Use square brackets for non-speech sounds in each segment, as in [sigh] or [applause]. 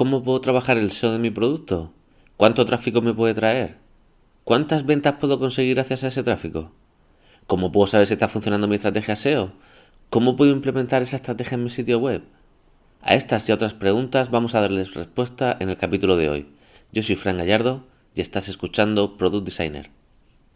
¿Cómo puedo trabajar el SEO de mi producto? ¿Cuánto tráfico me puede traer? ¿Cuántas ventas puedo conseguir gracias a ese tráfico? ¿Cómo puedo saber si está funcionando mi estrategia SEO? ¿Cómo puedo implementar esa estrategia en mi sitio web? A estas y a otras preguntas vamos a darles respuesta en el capítulo de hoy. Yo soy Fran Gallardo y estás escuchando Product Designer.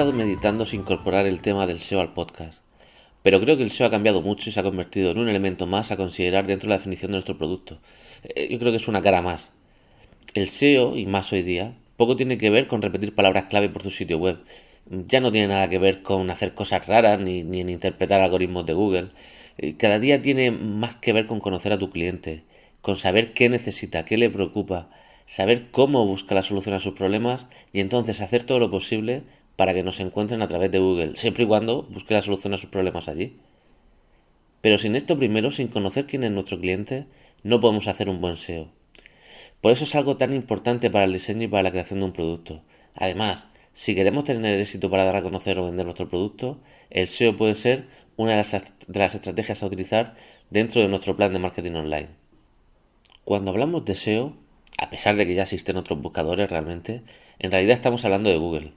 estado meditando si incorporar el tema del SEO al podcast, pero creo que el SEO ha cambiado mucho y se ha convertido en un elemento más a considerar dentro de la definición de nuestro producto. Eh, yo creo que es una cara más. El SEO, y más hoy día, poco tiene que ver con repetir palabras clave por tu sitio web. Ya no tiene nada que ver con hacer cosas raras ni, ni en interpretar algoritmos de Google. Eh, cada día tiene más que ver con conocer a tu cliente, con saber qué necesita, qué le preocupa, saber cómo busca la solución a sus problemas y entonces hacer todo lo posible para que nos encuentren a través de Google, siempre y cuando busque la solución a sus problemas allí. Pero sin esto primero, sin conocer quién es nuestro cliente, no podemos hacer un buen SEO. Por eso es algo tan importante para el diseño y para la creación de un producto. Además, si queremos tener éxito para dar a conocer o vender nuestro producto, el SEO puede ser una de las, de las estrategias a utilizar dentro de nuestro plan de marketing online. Cuando hablamos de SEO, a pesar de que ya existen otros buscadores realmente, en realidad estamos hablando de Google,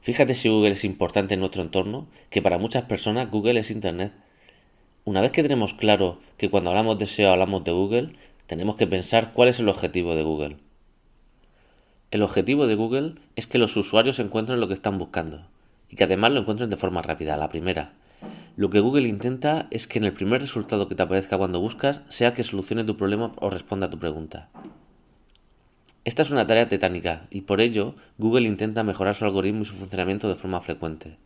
Fíjate si Google es importante en nuestro entorno, que para muchas personas Google es Internet. Una vez que tenemos claro que cuando hablamos de SEO hablamos de Google, tenemos que pensar cuál es el objetivo de Google. El objetivo de Google es que los usuarios encuentren lo que están buscando y que además lo encuentren de forma rápida, la primera. Lo que Google intenta es que en el primer resultado que te aparezca cuando buscas sea que solucione tu problema o responda a tu pregunta. Esta es una tarea tetánica y por ello Google intenta mejorar su algoritmo y su funcionamiento de forma frecuente.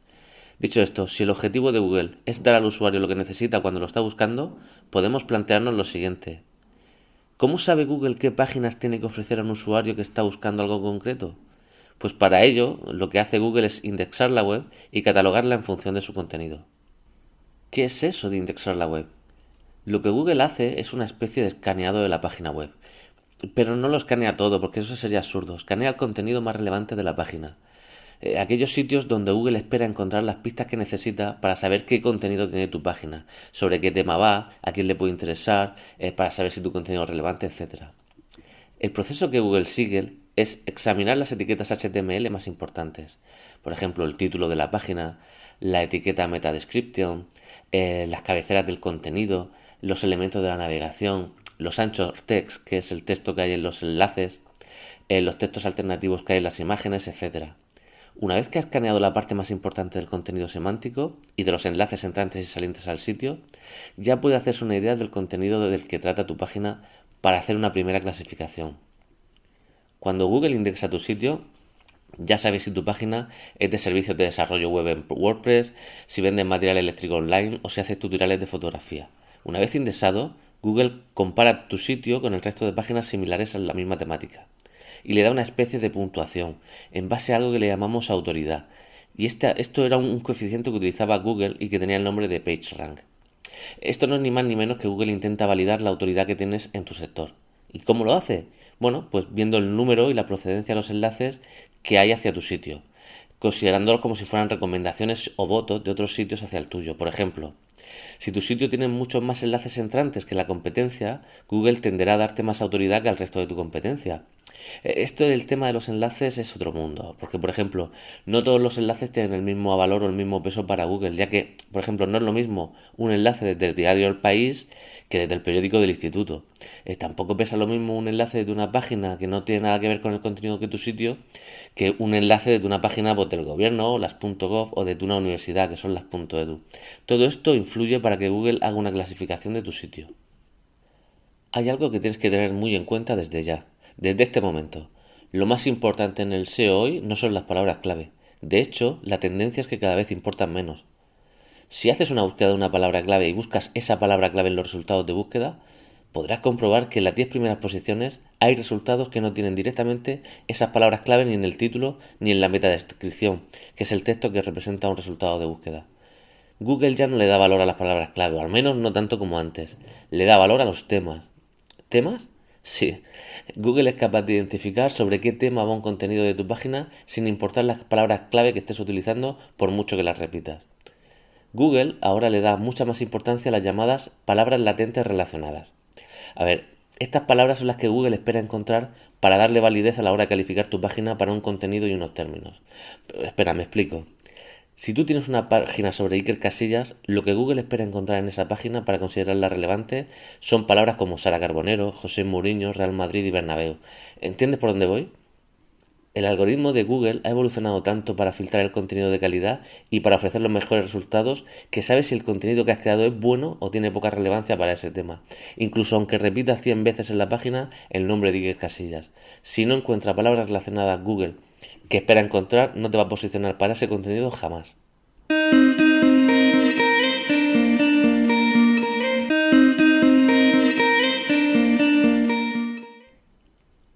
Dicho esto, si el objetivo de Google es dar al usuario lo que necesita cuando lo está buscando, podemos plantearnos lo siguiente. ¿Cómo sabe Google qué páginas tiene que ofrecer a un usuario que está buscando algo concreto? Pues para ello, lo que hace Google es indexar la web y catalogarla en función de su contenido. ¿Qué es eso de indexar la web? Lo que Google hace es una especie de escaneado de la página web pero no lo escanea todo, porque eso sería absurdo. Escanea el contenido más relevante de la página. Eh, aquellos sitios donde Google espera encontrar las pistas que necesita para saber qué contenido tiene tu página, sobre qué tema va, a quién le puede interesar, eh, para saber si tu contenido es relevante, etc. El proceso que Google sigue es examinar las etiquetas HTML más importantes. Por ejemplo, el título de la página, la etiqueta meta description, eh, las cabeceras del contenido, los elementos de la navegación, los anchos text, que es el texto que hay en los enlaces, eh, los textos alternativos que hay en las imágenes, etc. Una vez que has escaneado la parte más importante del contenido semántico y de los enlaces entrantes y salientes al sitio, ya puede hacerse una idea del contenido del que trata tu página para hacer una primera clasificación. Cuando Google indexa tu sitio, ya sabes si tu página es de servicios de desarrollo web en WordPress, si vendes material eléctrico online o si haces tutoriales de fotografía. Una vez indexado, Google compara tu sitio con el resto de páginas similares en la misma temática y le da una especie de puntuación en base a algo que le llamamos autoridad. Y esto era un coeficiente que utilizaba Google y que tenía el nombre de PageRank. Esto no es ni más ni menos que Google intenta validar la autoridad que tienes en tu sector. ¿Y cómo lo hace? Bueno, pues viendo el número y la procedencia de los enlaces que hay hacia tu sitio, considerándolos como si fueran recomendaciones o votos de otros sitios hacia el tuyo. Por ejemplo, si tu sitio tiene muchos más enlaces entrantes que la competencia, Google tenderá a darte más autoridad que al resto de tu competencia. E, esto del tema de los enlaces es otro mundo, porque por ejemplo, no todos los enlaces tienen el mismo valor o el mismo peso para Google, ya que, por ejemplo, no es lo mismo un enlace desde el diario El País que desde el periódico del instituto. Eh, tampoco pesa lo mismo un enlace desde una página que no tiene nada que ver con el contenido que tu sitio que un enlace desde una página pues, del gobierno, las .gov o de una universidad, que son las .edu. Todo esto influye para que Google haga una clasificación de tu sitio. Hay algo que tienes que tener muy en cuenta desde ya, desde este momento. Lo más importante en el SEO hoy no son las palabras clave. De hecho, la tendencia es que cada vez importan menos. Si haces una búsqueda de una palabra clave y buscas esa palabra clave en los resultados de búsqueda, podrás comprobar que en las 10 primeras posiciones hay resultados que no tienen directamente esas palabras clave ni en el título ni en la metadescripción, que es el texto que representa un resultado de búsqueda. Google ya no le da valor a las palabras clave, o al menos no tanto como antes. Le da valor a los temas. ¿Temas? Sí. Google es capaz de identificar sobre qué tema va un contenido de tu página sin importar las palabras clave que estés utilizando por mucho que las repitas. Google ahora le da mucha más importancia a las llamadas palabras latentes relacionadas. A ver, estas palabras son las que Google espera encontrar para darle validez a la hora de calificar tu página para un contenido y unos términos. espera, me explico. Si tú tienes una página sobre Iker Casillas, lo que Google espera encontrar en esa página para considerarla relevante son palabras como Sara Carbonero, José Mourinho, Real Madrid y Bernabéu. ¿Entiendes por dónde voy? El algoritmo de Google ha evolucionado tanto para filtrar el contenido de calidad y para ofrecer los mejores resultados que sabe si el contenido que has creado es bueno o tiene poca relevancia para ese tema. Incluso aunque repita 100 veces en la página el nombre de Iker Casillas. Si no encuentra palabras relacionadas Google que espera encontrar no te va a posicionar para ese contenido jamás.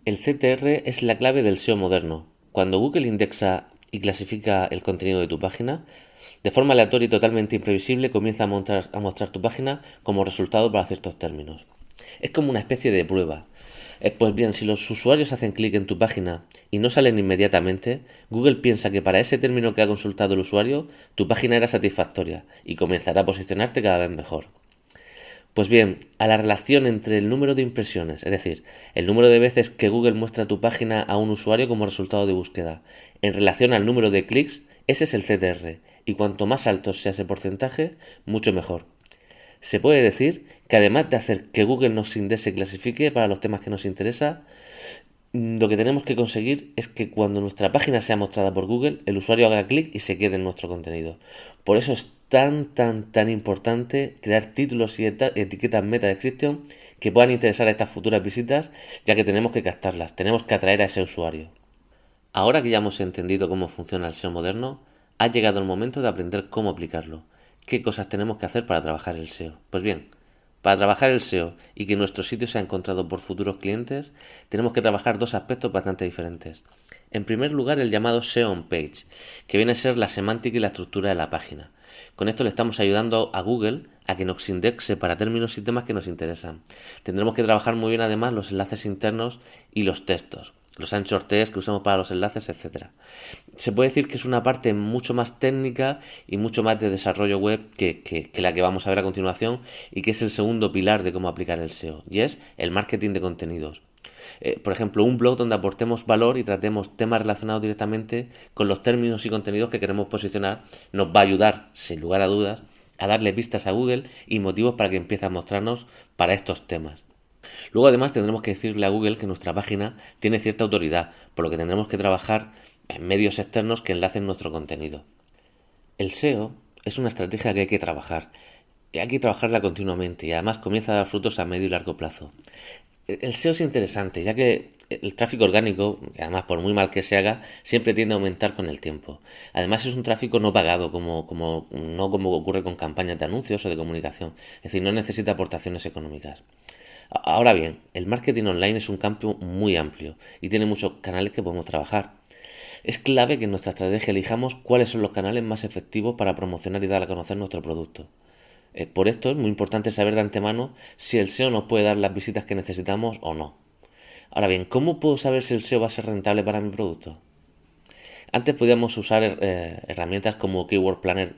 El CTR es la clave del SEO moderno. Cuando Google indexa y clasifica el contenido de tu página, de forma aleatoria y totalmente imprevisible comienza a mostrar, a mostrar tu página como resultado para ciertos términos. Es como una especie de prueba. Eh, pues bien, si los usuarios hacen clic en tu página y no salen inmediatamente, Google piensa que para ese término que ha consultado el usuario, tu página era satisfactoria y comenzará a posicionarte cada vez mejor. Pues bien, a la relación entre el número de impresiones, es decir, el número de veces que Google muestra tu página a un usuario como resultado de búsqueda, en relación al número de clics, ese es el CTR, y cuanto más alto sea ese porcentaje, mucho mejor. Se puede decir que además de hacer que Google nos indexe y clasifique para los temas que nos interesa, lo que tenemos que conseguir es que cuando nuestra página sea mostrada por Google, el usuario haga clic y se quede en nuestro contenido. Por eso es tan, tan, tan importante crear títulos y etiquetas meta description que puedan interesar a estas futuras visitas, ya que tenemos que captarlas, tenemos que atraer a ese usuario. Ahora que ya hemos entendido cómo funciona el SEO moderno, ha llegado el momento de aprender cómo aplicarlo. ¿Qué cosas tenemos que hacer para trabajar el SEO? Pues bien, para trabajar el SEO y que nuestro sitio sea encontrado por futuros clientes, tenemos que trabajar dos aspectos bastante diferentes. En primer lugar, el llamado SEO on page, que viene a ser la semántica y la estructura de la página. Con esto le estamos ayudando a Google a que nos indexe para términos y temas que nos interesan. Tendremos que trabajar muy bien además los enlaces internos y los textos los anchor text que usamos para los enlaces, etc. Se puede decir que es una parte mucho más técnica y mucho más de desarrollo web que, la que vamos a ver a continuación y que es el segundo pilar de cómo aplicar el SEO, y es el marketing de contenidos. Eh, por ejemplo, un blog donde aportemos valor y tratemos temas relacionados directamente con los términos y contenidos que queremos posicionar nos va a ayudar, sin lugar a dudas, a darle pistas a Google y motivos para que empiece a mostrarnos para estos temas. Luego además tendremos que decirle a Google que nuestra página tiene cierta autoridad, por lo que tendremos que trabajar en medios externos que enlacen nuestro contenido. El SEO es una estrategia que hay que trabajar. Hay que trabajarla continuamente y además comienza a dar frutos a medio y largo plazo. El SEO es interesante, ya que el tráfico orgánico, además por muy mal que se haga, siempre tiende a aumentar con el tiempo. Además es un tráfico no pagado, como, como, no como ocurre con campañas de anuncios o de comunicación. Es decir, no necesita aportaciones económicas. Ahora bien, el marketing online es un campo muy amplio y tiene muchos canales que podemos trabajar. Es clave que en nuestra estrategia elijamos cuáles son los canales más efectivos para promocionar y dar a conocer nuestro producto. Eh, por esto es muy importante saber de antemano si el SEO nos puede dar las visitas que necesitamos o no. Ahora bien, ¿cómo puedo saber si el SEO va a ser rentable para mi producto? Antes podíamos usar eh, herramientas como Keyword Planner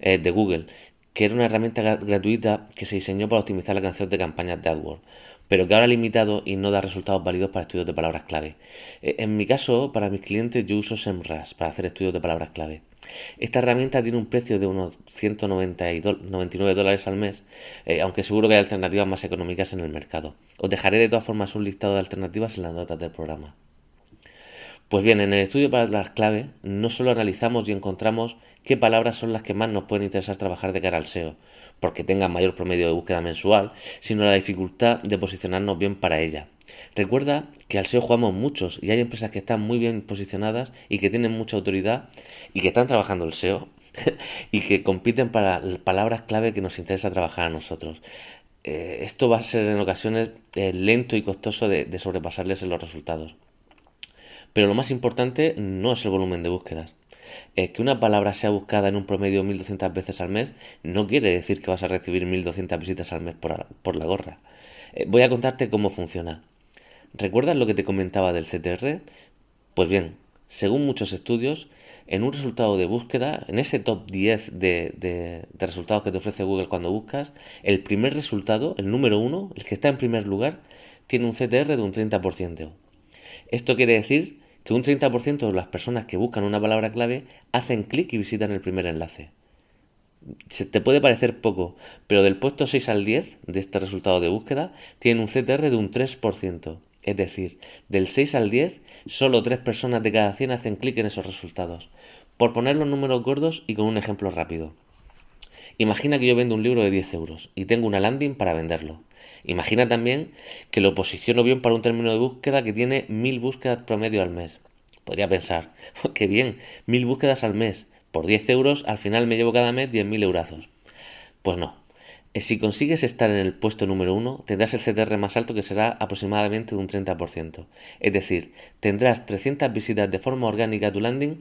eh, de Google, que era una herramienta gratuita que se diseñó para optimizar la canción de campañas de AdWords, pero que ahora ha limitado y no da resultados válidos para estudios de palabras clave. E, en mi caso, para mis clientes, yo uso SEMrush para hacer estudios de palabras clave. Esta herramienta tiene un precio de unos 199 dólares al mes, eh, aunque seguro que hay alternativas más económicas en el mercado. Os dejaré de todas formas un listado de alternativas en las notas del programa. Pues bien, en el estudio de palabras clave no solo analizamos y encontramos qué palabras son las que más nos pueden interesar trabajar de cara al SEO, porque tengan mayor promedio de búsqueda mensual, sino la dificultad de posicionarnos bien para ella. Recuerda que al SEO jugamos muchos y hay empresas que están muy bien posicionadas y que tienen mucha autoridad y que están trabajando el SEO [laughs] y que compiten para palabras clave que nos interesa trabajar a nosotros. eh, esto va a ser en ocasiones eh, lento y costoso de, de sobrepasarles en los resultados. Pero lo más importante no es el volumen de búsquedas. Eh, que una palabra sea buscada en un promedio 1200 veces al mes no quiere decir que vas a recibir 1200 visitas al mes por, la gorra. Eh, voy a contarte cómo funciona. ¿Recuerdas lo que te comentaba del CTR? Pues bien, según muchos estudios, en un resultado de búsqueda, en ese top 10 de, de, resultados que te ofrece Google cuando buscas, el primer resultado, el número uno, el que está en primer lugar, tiene un CTR de un 30%. Esto quiere decir que un 30% de las personas que buscan una palabra clave hacen clic y visitan el primer enlace. Se te puede parecer poco, pero del puesto 6 al 10 de este resultado de búsqueda tienen un CTR de un 3%. Es decir, del 6 al 10, solo 3 personas de cada 100 hacen clic en esos resultados. Por poner los números gordos y con un ejemplo rápido. Imagina que yo vendo un libro de 10 euros y tengo una landing para venderlo. Imagina también que lo posiciono bien para un término de búsqueda que tiene 1000 búsquedas promedio al mes. Podría pensar, [laughs] qué bien, 1000 búsquedas al mes. Por 10 euros al final me llevo cada mes 10.000 eurazos. Pues no. Eh, si consigues estar en el puesto número 1, tendrás el CTR más alto que será aproximadamente de un 30%. Es decir, tendrás 300 visitas de forma orgánica a tu landing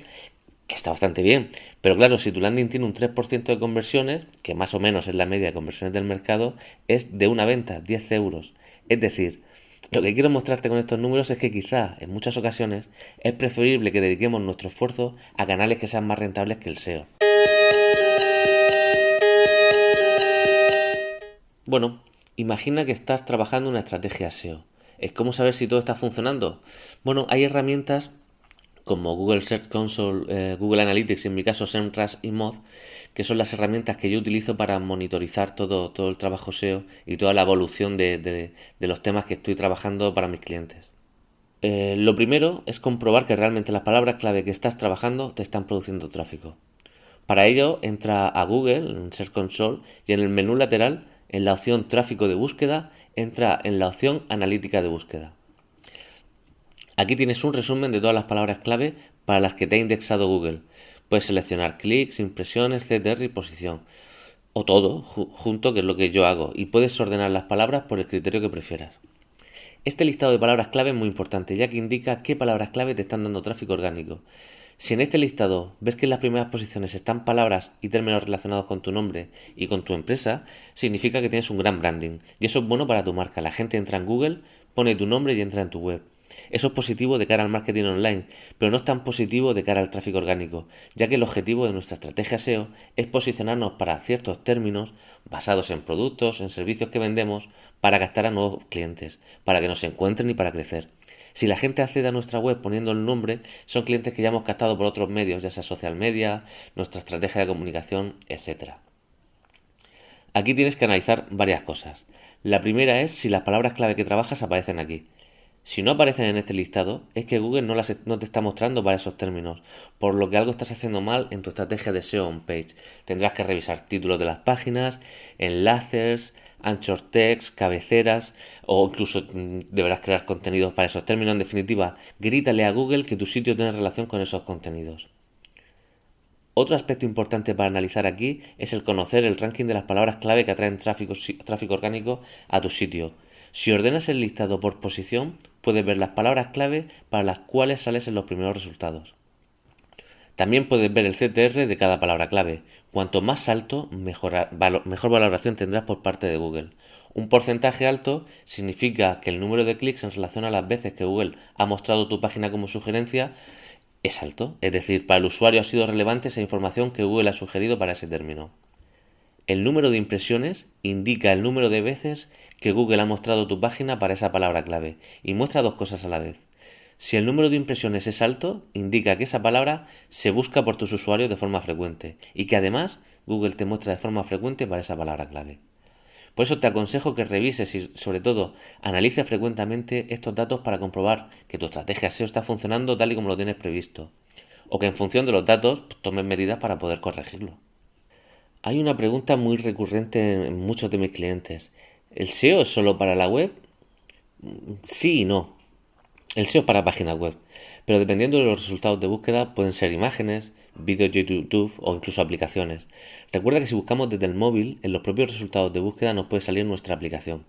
está bastante bien. Pero claro, si tu landing tiene un 3% de conversiones, que más o menos es la media de conversiones del mercado, es de una venta, 10 euros. Es decir, lo que quiero mostrarte con estos números es que quizá en muchas ocasiones es preferible que dediquemos nuestro esfuerzo a canales que sean más rentables que el SEO. Bueno, imagina que estás trabajando una estrategia SEO. ¿Es cómo saber si todo está funcionando? Bueno, hay herramientas como Google Search Console, eh, Google Analytics, en mi caso SEMrush y Mod, que son las herramientas que yo utilizo para monitorizar todo, todo el trabajo SEO y toda la evolución de, de, los temas que estoy trabajando para mis clientes. Eh, lo primero es comprobar que realmente las palabras clave que estás trabajando te están produciendo tráfico. Para ello, entra a Google, en Search Console, y en el menú lateral, en la opción tráfico de búsqueda, entra en la opción analítica de búsqueda. Aquí tienes un resumen de todas las palabras clave para las que te ha indexado Google. Puedes seleccionar clics, impresiones, CTR y posición. O todo junto, que es lo que yo hago. Y puedes ordenar las palabras por el criterio que prefieras. Este listado de palabras clave es muy importante, ya que indica qué palabras clave te están dando tráfico orgánico. Si en este listado ves que en las primeras posiciones están palabras y términos relacionados con tu nombre y con tu empresa, significa que tienes un gran branding. Y eso es bueno para tu marca. La gente entra en Google, pone tu nombre y entra en tu web. Eso es positivo de cara al marketing online, pero no es tan positivo de cara al tráfico orgánico, ya que el objetivo de nuestra estrategia SEO es posicionarnos para ciertos términos basados en productos, en servicios que vendemos, para captar a nuevos clientes, para que nos encuentren y para crecer. Si la gente accede a nuestra web poniendo el nombre, son clientes que ya hemos captado por otros medios, ya sea social media, nuestra estrategia de comunicación, etc. Aquí tienes que analizar varias cosas. La primera es si las palabras clave que trabajas aparecen aquí. Si no aparecen en este listado, es que Google no, te está mostrando para esos términos, por lo que algo estás haciendo mal en tu estrategia de SEO on page. Tendrás que revisar títulos de las páginas, enlaces, anchor text, cabeceras, o incluso mm, deberás crear contenidos para esos términos. En definitiva, grítale a Google que tu sitio tiene relación con esos contenidos. Otro aspecto importante para analizar aquí es el conocer el ranking de las palabras clave que atraen tráfico orgánico a tu sitio. Si ordenas el listado por posición, puedes ver las palabras clave para las cuales sales en los primeros resultados. También puedes ver el CTR de cada palabra clave. Cuanto más alto, mejor, valoración tendrás por parte de Google. Un porcentaje alto significa que el número de clics en relación a las veces que Google ha mostrado tu página como sugerencia es alto. Es decir, para el usuario ha sido relevante esa información que Google ha sugerido para ese término. El número de impresiones indica el número de veces que Google ha mostrado tu página para esa palabra clave y muestra dos cosas a la vez. Si el número de impresiones es alto, indica que esa palabra se busca por tus usuarios de forma frecuente y que además Google te muestra de forma frecuente para esa palabra clave. Por eso te aconsejo que revises y sobre todo analices frecuentemente estos datos para comprobar que tu estrategia SEO está funcionando tal y como lo tienes previsto o que en función de los datos tomes medidas para poder corregirlo. Hay una pregunta muy recurrente en muchos de mis clientes. ¿El SEO es solo para la web? Sí y no. El SEO es para páginas web, pero dependiendo de los resultados de búsqueda pueden ser imágenes, vídeos de YouTube o incluso aplicaciones. Recuerda que si buscamos desde el móvil, en los propios resultados de búsqueda nos puede salir nuestra aplicación.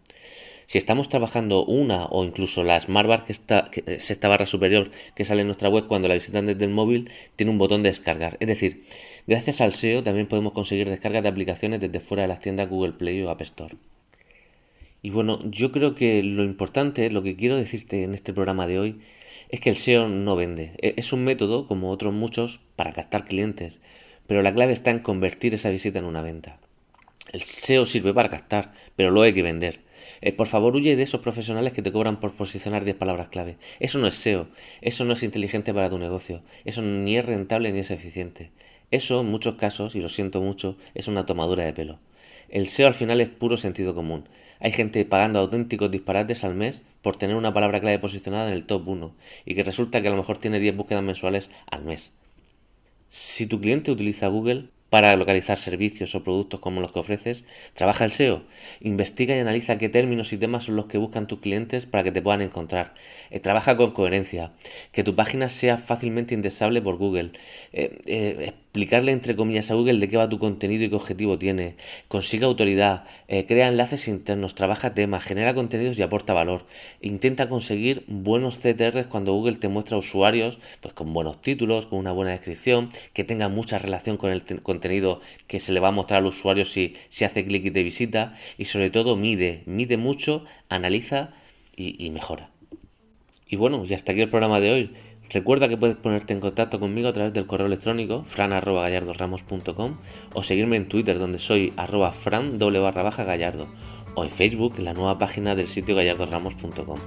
Si estamos trabajando una o incluso la Smart Bar, que, está, que es esta barra superior que sale en nuestra web cuando la visitan desde el móvil, tiene un botón de descargar. Es decir, gracias al SEO también podemos conseguir descargas de aplicaciones desde fuera de las tiendas Google Play o App Store. Y bueno, yo creo que lo importante, lo que quiero decirte en este programa de hoy, es que el SEO no vende. E, es un método, como otros muchos, para captar clientes, pero la clave está en convertir esa visita en una venta. El SEO sirve para captar, pero luego hay que vender. Eh, por favor, huye de esos profesionales que te cobran por posicionar 10 palabras clave. Eso no es SEO, eso no es inteligente para tu negocio, eso ni es rentable ni es eficiente. Eso, en muchos casos, y lo siento mucho, es una tomadura de pelo. El SEO al final es puro sentido común. Hay gente pagando auténticos disparates al mes por tener una palabra clave posicionada en el top 1 y que resulta que a lo mejor tiene 10 búsquedas mensuales al mes. Si tu cliente utiliza Google, para localizar servicios o productos como los que ofreces, trabaja el SEO, investiga y analiza qué términos y temas son los que buscan tus clientes para que te puedan encontrar. Eh, trabaja con coherencia, que tu página sea fácilmente indexable por Google. Eh, eh, explicarle entre comillas a Google de qué va tu contenido y qué objetivo tiene. Consiga autoridad, crea enlaces internos, trabaja temas, genera contenidos y aporta valor. Intenta conseguir buenos CTRs cuando Google te muestra usuarios pues con buenos títulos, con una buena descripción, que tengan mucha relación con el contenido contenido que se le va a mostrar al usuario si, si hace clic y te visita y sobre todo mide, mide mucho, analiza y, mejora. Y bueno, ya hasta aquí el programa de hoy. Recuerda que puedes ponerte en contacto conmigo a través del correo electrónico fran.gallardoramos.com o seguirme en Twitter donde soy arroba fran doble barra baja gallardo o en Facebook en la nueva página del sitio gallardoramos.com.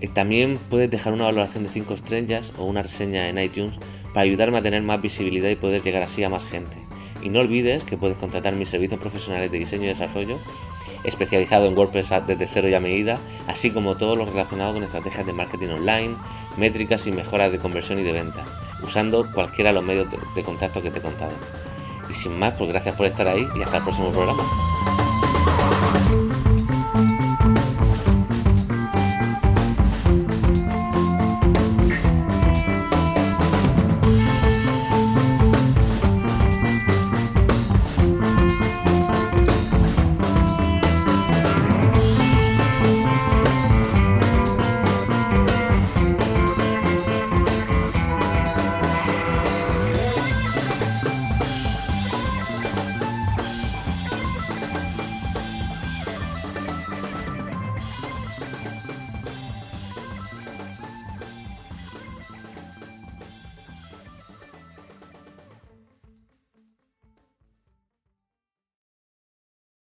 Eh, también puedes dejar una valoración de 5 estrellas o una reseña en iTunes para ayudarme a tener más visibilidad y poder llegar así a más gente. Y no olvides que puedes contratar mis servicios profesionales de diseño y desarrollo, especializado en WordPress desde cero y a medida, así como todo lo relacionado con estrategias de marketing online, métricas y mejoras de conversión y de ventas, usando cualquiera de los medios de contacto que te he contado. Y sin más, pues gracias por estar ahí y hasta el próximo programa.